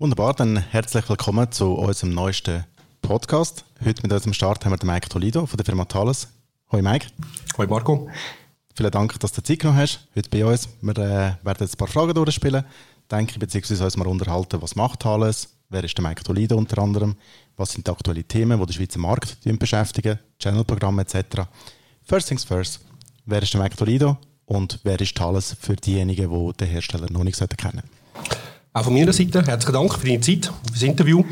Wunderbar, dann herzlich willkommen zu unserem neuesten Podcast. Heute mit unserem Start haben wir den Mike Tolido von der Firma Thales. Hoi Mike. Hoi Marco. Vielen Dank, dass du Zeit genommen hast, heute bei uns. Wir äh, werden jetzt ein paar Fragen durchspielen, denke ich, beziehungsweise uns mal unterhalten, was macht Thales, wer ist der Mike Tolido unter anderem, was sind die aktuellen Themen, die den Schweizer Markt beschäftigen, Channelprogramme etc. First things first, wer ist der Mike Tolido und wer ist Thales für diejenigen, die den Hersteller noch nicht kennen auch von meiner Seite herzlichen Dank für deine Zeit, für das Interview.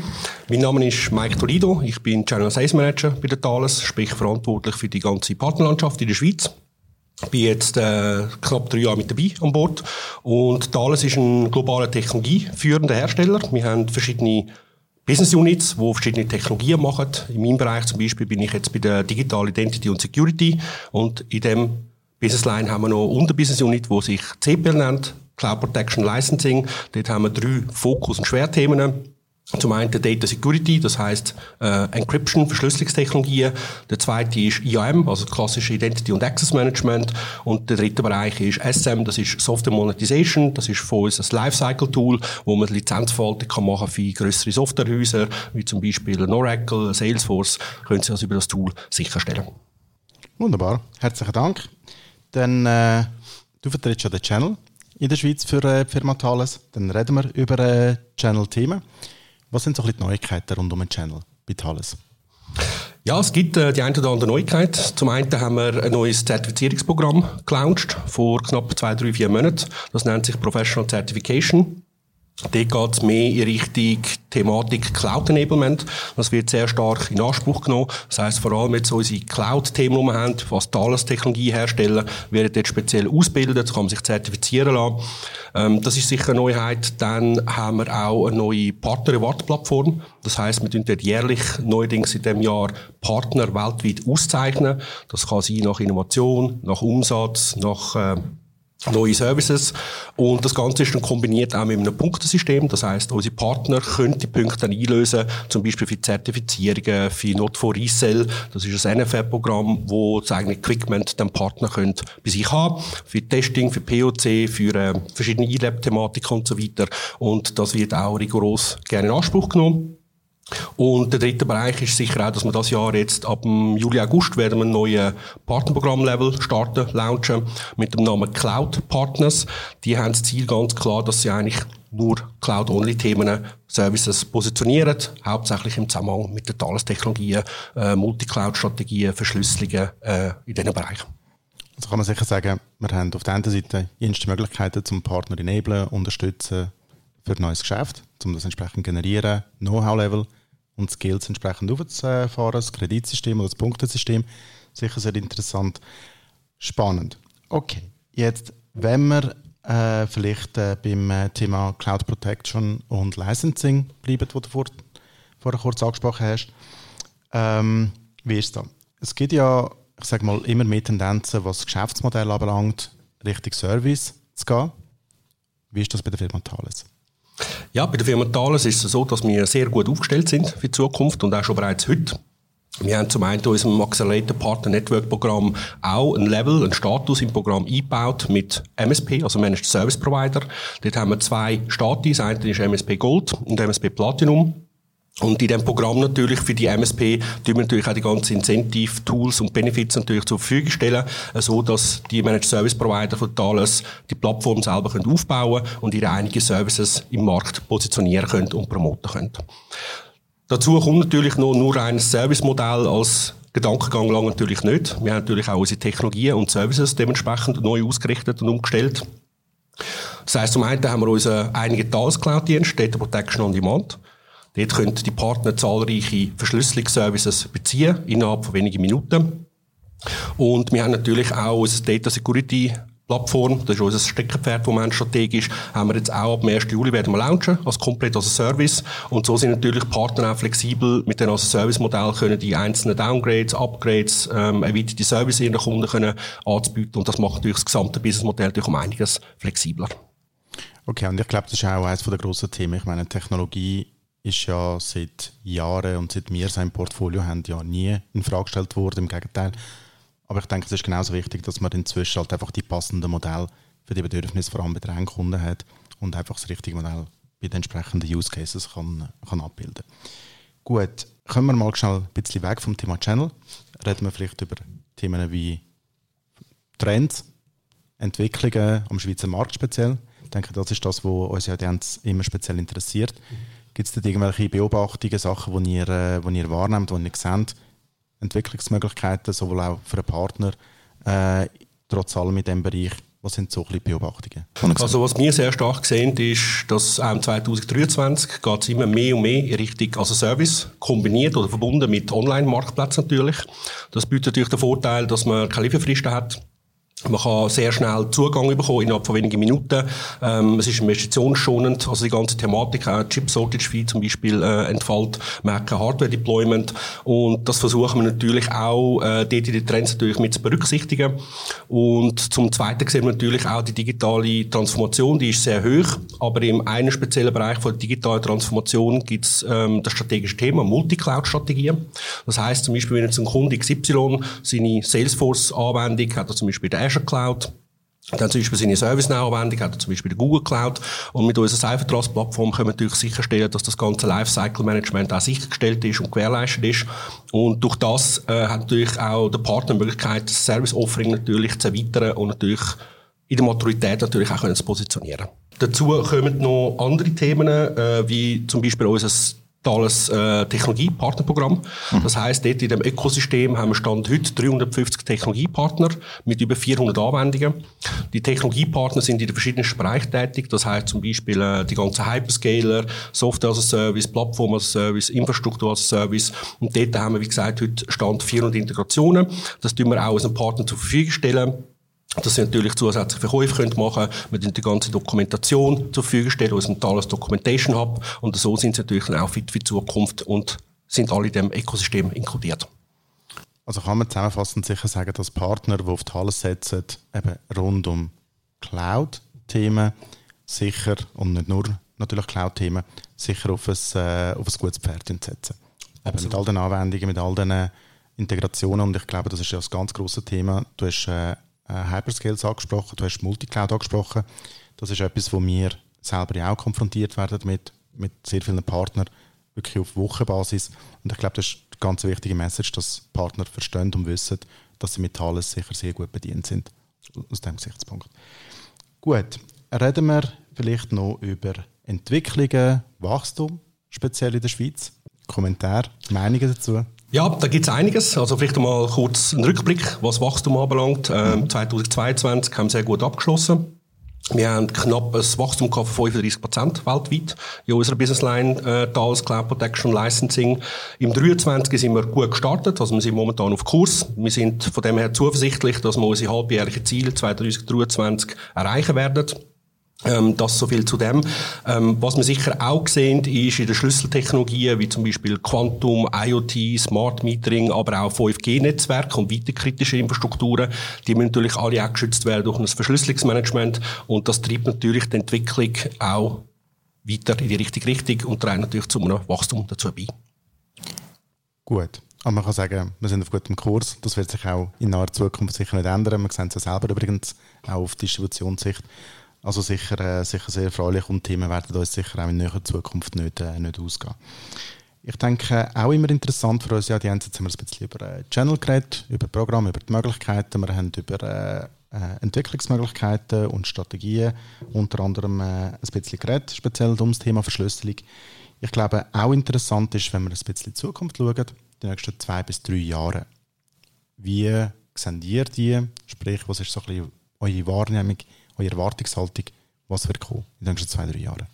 Mein Name ist Mike Tolido, ich bin General Sales Manager bei der Thales, sprich verantwortlich für die ganze Partnerlandschaft in der Schweiz. Ich bin jetzt äh, knapp drei Jahre mit dabei an Bord und Thales ist ein globaler technologieführender Hersteller. Wir haben verschiedene Business Units, die verschiedene Technologien machen. In meinem Bereich zum Beispiel bin ich jetzt bei der Digital Identity und Security und in dem Business Line haben wir noch Unterbusiness Unit, die sich CPL nennt, Cloud Protection Licensing. Dort haben wir drei Fokus- und Schwerthemen. Zum einen Data Security, das heißt äh, Encryption, Verschlüsselungstechnologien. Der zweite ist IAM, also klassische Identity und Access Management. Und der dritte Bereich ist SM, das ist Software Monetization. Das ist für uns ein Lifecycle-Tool, wo man Lizenzverwaltung kann machen für größere Softwarehäuser, wie zum Beispiel Oracle, Salesforce, können Sie also über das Tool sicherstellen. Wunderbar, herzlichen Dank. Dann, äh, du vertrittst ja den Channel in der Schweiz für äh, Firma Thales. Dann reden wir über äh, Channel-Themen. Was sind so die Neuigkeiten rund um den Channel bei Thales? Ja, es gibt äh, die eine oder andere Neuigkeit. Zum einen haben wir ein neues Zertifizierungsprogramm gelauncht vor knapp zwei, drei, vier Monaten. Das nennt sich Professional Certification. Dort geht es mehr in Richtung Thematik Cloud Enablement. Das wird sehr stark in Anspruch genommen. Das heisst, vor allem jetzt unsere Cloud-Themen, die wir haben, was Thales-Technologie herstellen, werden dort speziell ausgebildet, kann man sich zertifizieren lassen. Ähm, das ist sicher eine Neuheit. Dann haben wir auch eine neue Partner-Award-Plattform. Das heisst, wir tun dort jährlich neuerdings in diesem Jahr Partner weltweit auszeichnen. Das kann sein nach Innovation, nach Umsatz, nach äh, neue Services. Und das Ganze ist dann kombiniert auch mit einem Punktesystem. Das heißt, unsere Partner können die Punkte dann einlösen, zum Beispiel für Zertifizierungen, für Not for Resell. Das ist ein NFR-Programm, wo das eigene Equipment den Partner können bei sich haben. Für Testing, für POC, für äh, verschiedene E-Lab-Thematiken und so weiter. Und das wird auch rigoros gerne in Anspruch genommen. Und der dritte Bereich ist sicher auch, dass wir das Jahr jetzt ab dem Juli, August werden wir ein neues Partnerprogramm-Level starten, launchen mit dem Namen Cloud Partners. Die haben das Ziel ganz klar, dass sie eigentlich nur Cloud-Only-Themen, Services positionieren, hauptsächlich im Zusammenhang mit den Thales-Technologien, äh, Multicloud-Strategien, Verschlüsselungen äh, in diesen Bereichen. Also kann man sicher sagen, wir haben auf der einen Seite erste Möglichkeiten zum Partner enablen, unterstützen für ein neues Geschäft, um das entsprechend generieren, Know-how-Level und Skills entsprechend aufzufahren, das Kreditsystem oder das Punktesystem. Sicher sehr interessant, spannend. Okay, jetzt, wenn wir äh, vielleicht äh, beim äh, Thema Cloud Protection und Licensing bleiben, das du vor, vorher kurz angesprochen hast, ähm, wie ist das? Es gibt ja, ich sage mal, immer mehr Tendenzen, was das Geschäftsmodell anbelangt, Richtung Service zu gehen. Wie ist das bei der Firma Thales? Ja, bei der Firma Thales ist es so, dass wir sehr gut aufgestellt sind für die Zukunft und auch schon bereits heute. Wir haben zum einen in unserem Accelerator Partner Network Programm auch ein Level, einen Status im Programm eingebaut mit MSP, also Managed Service Provider. Dort haben wir zwei Status. Einer ist MSP Gold und MSP Platinum. Und in dem Programm natürlich für die MSP tun wir natürlich auch die ganzen Incentive, Tools und Benefits natürlich zur Verfügung stellen, so dass die Managed Service Provider von Thales die Plattform selber können aufbauen und ihre einige Services im Markt positionieren können und promoten können. Dazu kommt natürlich noch nur ein Servicemodell als Gedankengang lang natürlich nicht. Wir haben natürlich auch unsere Technologien und Services dementsprechend neu ausgerichtet und umgestellt. Das heisst, zum einen haben wir unseren einigen Thales Cloud Dienst, Data Protection on Demand. Dort können die Partner zahlreiche Verschlüsselungsservices beziehen, innerhalb von wenigen Minuten. Und wir haben natürlich auch unsere Data Security Plattform, das ist unser Steckenpferd vom Moment strategisch, haben wir jetzt auch ab dem 1. Juli werden wir launchen, als komplett als Service. Und so sind natürlich Partner auch flexibel mit dem als Service-Modell können die einzelnen Downgrades, Upgrades, ähm, erweiterte Service ihren Kunden können anzubieten. Und das macht natürlich das gesamte Businessmodell durch um einiges flexibler. Okay, und ich glaube, das ist auch eines der grossen Themen. Ich meine, Technologie ist ja seit Jahren und seit wir sein Portfolio haben ja nie in Frage gestellt worden, im Gegenteil. Aber ich denke, es ist genauso wichtig, dass man inzwischen halt einfach die passenden Modelle für die Bedürfnisse vor allem bei den Endkunden hat und einfach das richtige Modell bei den entsprechenden Use Cases kann, kann abbilden Gut, kommen wir mal schnell ein bisschen weg vom Thema Channel. Reden wir vielleicht über Themen wie Trends, Entwicklungen am Schweizer Markt speziell. Ich denke, das ist das, was uns ja immer speziell interessiert. Gibt es da irgendwelche Beobachtungen, Sachen, die ihr, äh, die ihr wahrnehmt, die ihr seht? Entwicklungsmöglichkeiten, sowohl auch für einen Partner, äh, trotz allem in diesem Bereich? Was sind so ein Beobachtungen? Also was wir sehr stark sehen, ist, dass auch 2023 geht es immer mehr und mehr in Richtung also Service, kombiniert oder verbunden mit Online-Marktplätzen natürlich. Das bietet natürlich den Vorteil, dass man keine Lieferfristen hat man kann sehr schnell Zugang bekommen, innerhalb von wenigen Minuten. Ähm, es ist investitionsschonend, also die ganze Thematik, auch Chip Shortage Fee zum Beispiel, äh, entfällt. Man hat kein Hardware Deployment. Und das versuchen wir natürlich auch, äh, dort in den Trends natürlich mit zu berücksichtigen. Und zum Zweiten sehen wir natürlich auch die digitale Transformation, die ist sehr hoch. Aber im einen speziellen Bereich von der digitalen Transformation gibt es ähm, das strategische Thema Multicloud-Strategien. Das heißt zum Beispiel, wenn jetzt ein Kunde XY seine Salesforce-Anwendung hat, er zum Beispiel der Azure Cloud. Dann zum Beispiel seine ServiceNow-Anwendung hat zum Beispiel die Google Cloud. Und mit unserer Cybertrust-Plattform können wir natürlich sicherstellen, dass das ganze Lifecycle-Management auch sichergestellt ist und gewährleistet ist. Und durch das äh, hat natürlich auch der Partner die Möglichkeit, das Service-Offering natürlich zu erweitern und natürlich in der Maturität natürlich auch können zu positionieren. Dazu kommen noch andere Themen, äh, wie zum Beispiel unser digitales äh, Technologiepartnerprogramm. Mhm. Das heißt, dort in dem Ökosystem haben wir Stand heute 350 Technologiepartner mit über 400 Anwendungen. Die Technologiepartner sind in den verschiedenen Bereichen tätig. Das heißt zum Beispiel äh, die ganzen Hyperscaler, Software as a Service, Plattform as a Service, Infrastruktur as a Service. Und dort haben wir, wie gesagt, heute Stand 400 Integrationen. Das tun wir auch als Partner zur Verfügung stellen dass sie natürlich zusätzliche Verkäufe können machen können. Wir die ganze Dokumentation zur Verfügung stellen, aus dem Thales Documentation Hub. Und so sind sie natürlich dann auch fit für die Zukunft und sind alle in diesem Ökosystem inkludiert. Also kann man zusammenfassend sicher sagen, dass Partner, die auf Thales setzen, eben rund um Cloud-Themen sicher und nicht nur natürlich Cloud-Themen, sicher auf ein, äh, auf ein gutes Pferd setzen. Eben mit all den Anwendungen, mit all den Integrationen und ich glaube, das ist ja das ganz große Thema. Du hast äh, Hyperscales angesprochen, du hast Multicloud angesprochen. Das ist etwas, wo wir selber ja auch konfrontiert werden mit, mit sehr vielen Partnern, wirklich auf Wochenbasis. Und ich glaube, das ist eine ganz wichtige Message, dass Partner verstehen und wissen, dass sie mit Thales sicher sehr gut bedient sind, aus diesem Gesichtspunkt. Gut, reden wir vielleicht noch über Entwicklungen, Wachstum, speziell in der Schweiz. Kommentar, Meinungen dazu? Ja, da gibt es einiges. Also vielleicht mal kurz einen Rückblick, was Wachstum anbelangt. Ähm, 2022 haben wir sehr gut abgeschlossen. Wir haben knapp ein Wachstum von 35 Prozent weltweit in unserer Businessline äh, Thales Cloud Protection Licensing. Im 23 sind wir gut gestartet, also wir sind momentan auf Kurs. Wir sind von dem her zuversichtlich, dass wir unsere halbjährlichen Ziele 2023 erreichen werden. Ähm, das so viel zu dem. Ähm, was wir sicher auch sehen, ist in den Schlüsseltechnologien, wie zum Beispiel Quantum, IoT, Smart Metering, aber auch 5G-Netzwerke und weitere kritische Infrastrukturen, die müssen natürlich alle auch geschützt werden durch ein Verschlüsselungsmanagement und das treibt natürlich die Entwicklung auch weiter in die richtige Richtung und trägt natürlich zu einem Wachstum dazu bei. Gut. Aber man kann sagen, wir sind auf gutem Kurs. Das wird sich auch in naher Zukunft sicher nicht ändern. Wir sehen es ja selber übrigens auch auf Distributionssicht. Also sicher, äh, sicher sehr erfreulich und Themen werden uns sicher auch in näherer Zukunft nicht, äh, nicht ausgehen. Ich denke, auch immer interessant für uns, ja, die haben jetzt haben wir ein bisschen über äh, Channel geredet, über Programm, über die Möglichkeiten, wir haben über äh, äh, Entwicklungsmöglichkeiten und Strategien unter anderem ein bisschen geredet, speziell um das Thema Verschlüsselung. Ich glaube, auch interessant ist, wenn wir ein bisschen in die Zukunft schauen, die nächsten zwei bis drei Jahre. Wie sehen ihr die? Sprich, was ist so ein bisschen eure Wahrnehmung eure Erwartungshaltung, was wird kommen in den nächsten zwei, drei Jahren?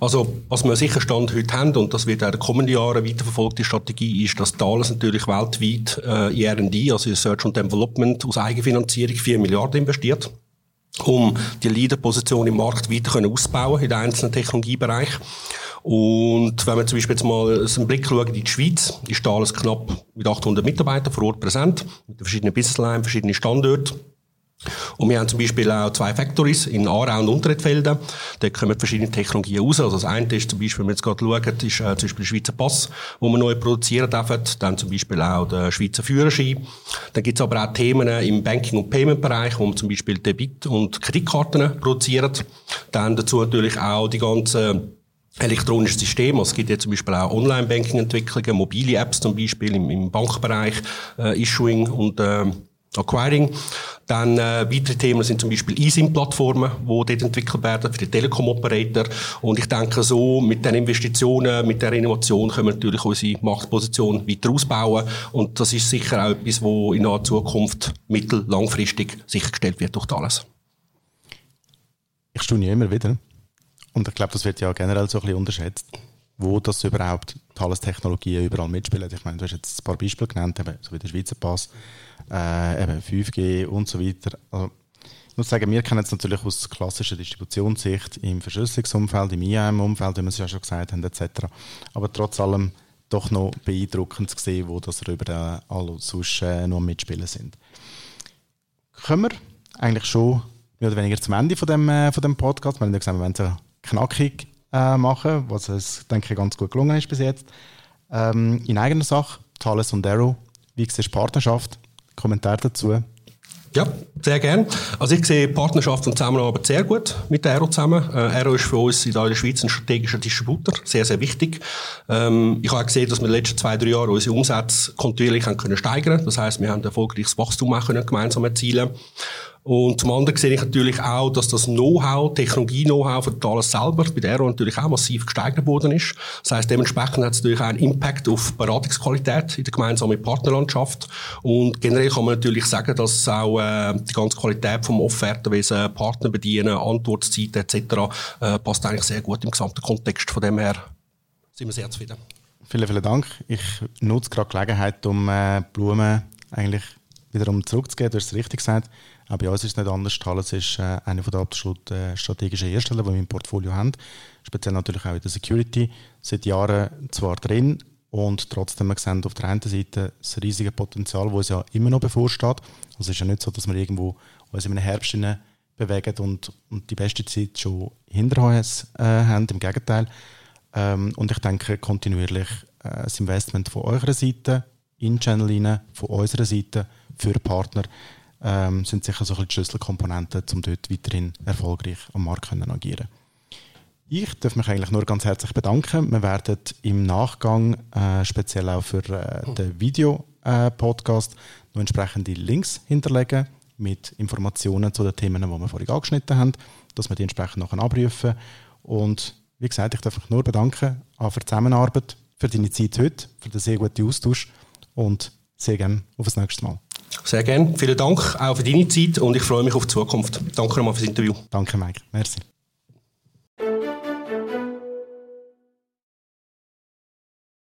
Also, was wir sicher Stand heute haben, und das wird auch in den kommenden Jahren weiterverfolgt, die Strategie ist, dass Thales natürlich weltweit äh, in R&D, also in Research and Development, aus Eigenfinanzierung 4 Milliarden investiert, um die Leaderposition im Markt weiter können ausbauen in den einzelnen Technologiebereichen. Und wenn wir zum Beispiel jetzt mal einen Blick schauen in die Schweiz, ist Thales knapp mit 800 Mitarbeitern vor Ort präsent, mit verschiedenen Businesslines, verschiedenen Standorten. Und wir haben zum Beispiel auch zwei Factories in Aarau und Unteretfelden. Da kommen verschiedene Technologien raus. Also das eine ist zum Beispiel, wenn wir jetzt gerade schauen, ist äh, zum Beispiel der Schweizer Pass, wo wir neu produzieren dürfen. Dann zum Beispiel auch der Schweizer Führerschein. Dann gibt es aber auch Themen im Banking- und Payment-Bereich, wo wir zum Beispiel Debit- und Kreditkarten produzieren. Dann dazu natürlich auch die ganzen elektronisches System. Also es gibt ja zum Beispiel auch Online-Banking-Entwicklungen, mobile Apps zum Beispiel im, im Bankbereich, äh, Issuing und äh, Acquiring. Dann äh, weitere Themen sind zum Beispiel eSIM-Plattformen, die dort entwickelt werden für die Telekom-Operator. Und ich denke, so mit den Investitionen, mit der Innovation können wir natürlich unsere Marktposition weiter ausbauen. Und das ist sicher auch etwas, wo in naher Zukunft mittel-, langfristig sichergestellt wird durch alles. Ich staune immer wieder. Und ich glaube, das wird ja generell so ein bisschen unterschätzt, wo das überhaupt Thales Technologien überall mitspielen. Ich meine, du hast jetzt ein paar Beispiele genannt, so wie der Schweizer Pass äh, eben 5G und so weiter. Also, ich muss sagen, wir kennen es natürlich aus klassischer Distributionssicht im Verschlüsselungsumfeld, im IAM-Umfeld, wie wir es ja schon gesagt haben, etc. Aber trotz allem doch noch beeindruckend zu sehen, wo das über alle sonst äh, noch mitspielen sind. Kommen wir eigentlich schon mehr oder weniger zum Ende von dem, äh, von dem Podcast. Wir haben ja gesagt, wir wollen es knackig äh, machen, was es, denke ich, ganz gut gelungen ist bis jetzt. Ähm, in eigener Sache, Thales und Arrow, wie siehst du Partnerschaft? Kommentar dazu? Ja, sehr gern. Also ich sehe Partnerschaft und Zusammenarbeit sehr gut mit Aero zusammen. Äh, Aero ist für uns in der Schweiz ein strategischer Distributor, sehr, sehr wichtig. Ähm, ich habe gesehen, dass wir in den letzten zwei, drei Jahren unsere Umsätze kontinuierlich haben können steigern. Das heißt, wir haben erfolgreiches Wachstum auch können gemeinsam erzielen. Und zum anderen sehe ich natürlich auch, dass das Know-how, Technologie-Know-how von Thales selber bei der natürlich auch massiv gesteigert worden ist. Das heißt, dementsprechend hat es natürlich auch einen Impact auf Beratungsqualität in der gemeinsamen Partnerlandschaft. Und generell kann man natürlich sagen, dass auch äh, die ganze Qualität vom Offertenwesen, Partner bedienen, Antwortzeit etc. Äh, passt eigentlich sehr gut im gesamten Kontext. Von dem her sind wir sehr zufrieden. Vielen, vielen Dank. Ich nutze gerade die Gelegenheit, um äh, Blumen eigentlich wiederum zurückzugehen. Du hast es richtig gesagt. Auch bei uns ist es nicht anders. Thales ist äh, einer der absolut äh, strategischen Hersteller, die wir im Portfolio haben. Speziell natürlich auch in der Security. Seit Jahren zwar drin und trotzdem wir sehen auf der einen Seite das riesige Potenzial, das uns ja immer noch bevorsteht. Also es ist ja nicht so, dass wir irgendwo uns in einem Herbst bewegen und, und die beste Zeit schon hinter uns äh, haben. Im Gegenteil. Ähm, und ich denke, kontinuierlich äh, das Investment von eurer Seite in Channel von unserer Seite für Partner ähm, sind sicher so ein bisschen die Schlüsselkomponenten, um dort weiterhin erfolgreich am Markt können agieren ich darf mich eigentlich nur ganz herzlich bedanken. Wir werden im Nachgang, äh, speziell auch für äh, den Video-Podcast, äh, noch entsprechende Links hinterlegen mit Informationen zu den Themen, die wir vorhin angeschnitten haben, dass wir die entsprechend nachher abrufen. Und wie gesagt, ich darf mich nur bedanken für die Zusammenarbeit, für deine Zeit heute, für den sehr guten Austausch und sehr gerne auf das nächste Mal. Sehr gerne. Vielen Dank auch für deine Zeit und ich freue mich auf die Zukunft. Danke nochmal fürs Interview. Danke, Mike. Merci.